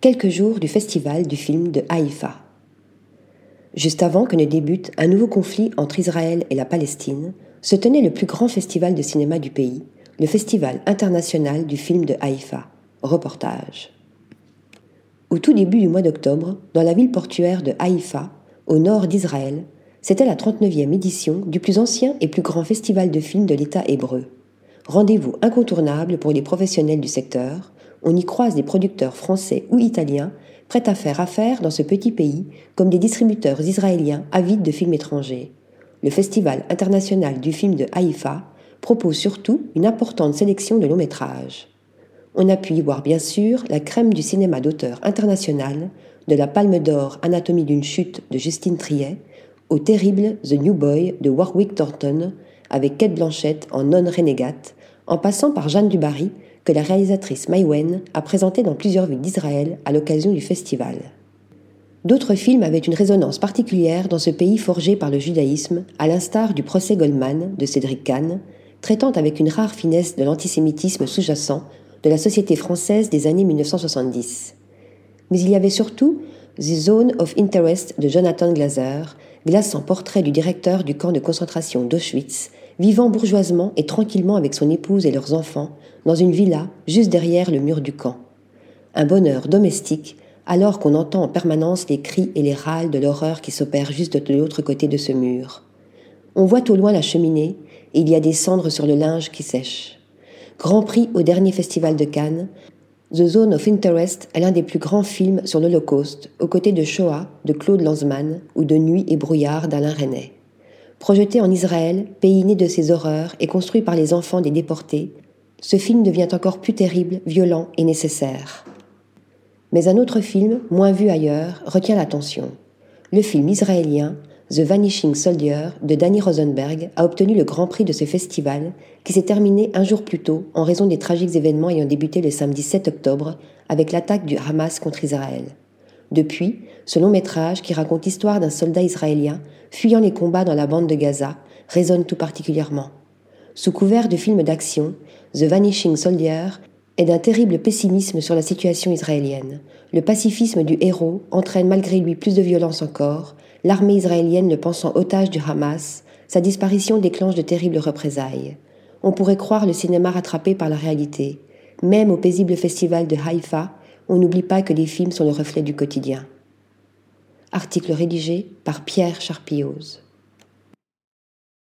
quelques jours du festival du film de Haïfa. Juste avant que ne débute un nouveau conflit entre Israël et la Palestine, se tenait le plus grand festival de cinéma du pays, le Festival international du film de Haïfa. Reportage. Au tout début du mois d'octobre, dans la ville portuaire de Haïfa, au nord d'Israël, c'était la 39e édition du plus ancien et plus grand festival de films de l'État hébreu. Rendez-vous incontournable pour les professionnels du secteur, on y croise des producteurs français ou italiens prêts à faire affaire dans ce petit pays comme des distributeurs israéliens avides de films étrangers. Le Festival international du film de Haïfa propose surtout une importante sélection de longs métrages. On a pu voir bien sûr la crème du cinéma d'auteur international, de la Palme d'Or Anatomie d'une chute de Justine Triet au terrible The New Boy de Warwick Thornton avec Kate Blanchett en non-renégate, en passant par Jeanne Dubarry que la réalisatrice Maïwen a présenté dans plusieurs villes d'Israël à l'occasion du festival. D'autres films avaient une résonance particulière dans ce pays forgé par le judaïsme, à l'instar du procès Goldman de Cédric Kahn, traitant avec une rare finesse de l'antisémitisme sous-jacent de la société française des années 1970. Mais il y avait surtout The Zone of Interest de Jonathan Glazer, glaçant portrait du directeur du camp de concentration d'Auschwitz, vivant bourgeoisement et tranquillement avec son épouse et leurs enfants dans une villa juste derrière le mur du camp. Un bonheur domestique alors qu'on entend en permanence les cris et les râles de l'horreur qui s'opèrent juste de l'autre côté de ce mur. On voit au loin la cheminée et il y a des cendres sur le linge qui sèche. Grand prix au dernier festival de Cannes, The Zone of Interest est l'un des plus grands films sur l'Holocauste, aux côtés de Shoah de Claude Lanzmann ou de Nuit et brouillard d'Alain Resnais. Projeté en Israël, pays né de ses horreurs et construit par les enfants des déportés, ce film devient encore plus terrible, violent et nécessaire. Mais un autre film, moins vu ailleurs, retient l'attention. Le film israélien The Vanishing Soldier de Danny Rosenberg a obtenu le grand prix de ce festival qui s'est terminé un jour plus tôt en raison des tragiques événements ayant débuté le samedi 7 octobre avec l'attaque du Hamas contre Israël. Depuis, ce long métrage qui raconte l'histoire d'un soldat israélien fuyant les combats dans la bande de Gaza résonne tout particulièrement. Sous couvert de films d'action, The Vanishing Soldier est d'un terrible pessimisme sur la situation israélienne. Le pacifisme du héros entraîne malgré lui plus de violence encore, l'armée israélienne le pensant otage du Hamas, sa disparition déclenche de terribles représailles. On pourrait croire le cinéma rattrapé par la réalité. Même au paisible festival de Haïfa, on n'oublie pas que les films sont le reflet du quotidien. Article rédigé par Pierre Charpillose.